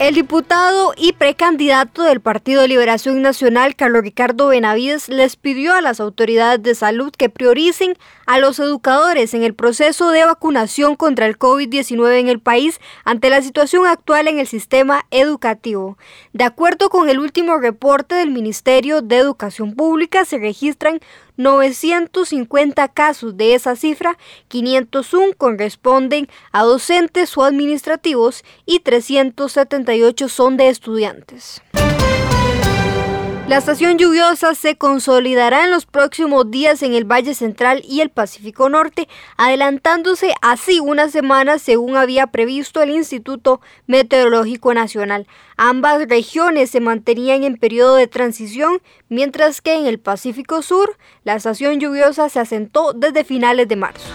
El diputado y precandidato del Partido de Liberación Nacional, Carlos Ricardo Benavides, les pidió a las autoridades de salud que prioricen a los educadores en el proceso de vacunación contra el COVID-19 en el país ante la situación actual en el sistema educativo. De acuerdo con el último reporte del Ministerio de Educación Pública, se registran 950 casos de esa cifra, 501 corresponden a docentes o administrativos y 378 son de estudiantes. La estación lluviosa se consolidará en los próximos días en el Valle Central y el Pacífico Norte, adelantándose así una semana según había previsto el Instituto Meteorológico Nacional. Ambas regiones se mantenían en periodo de transición, mientras que en el Pacífico Sur la estación lluviosa se asentó desde finales de marzo.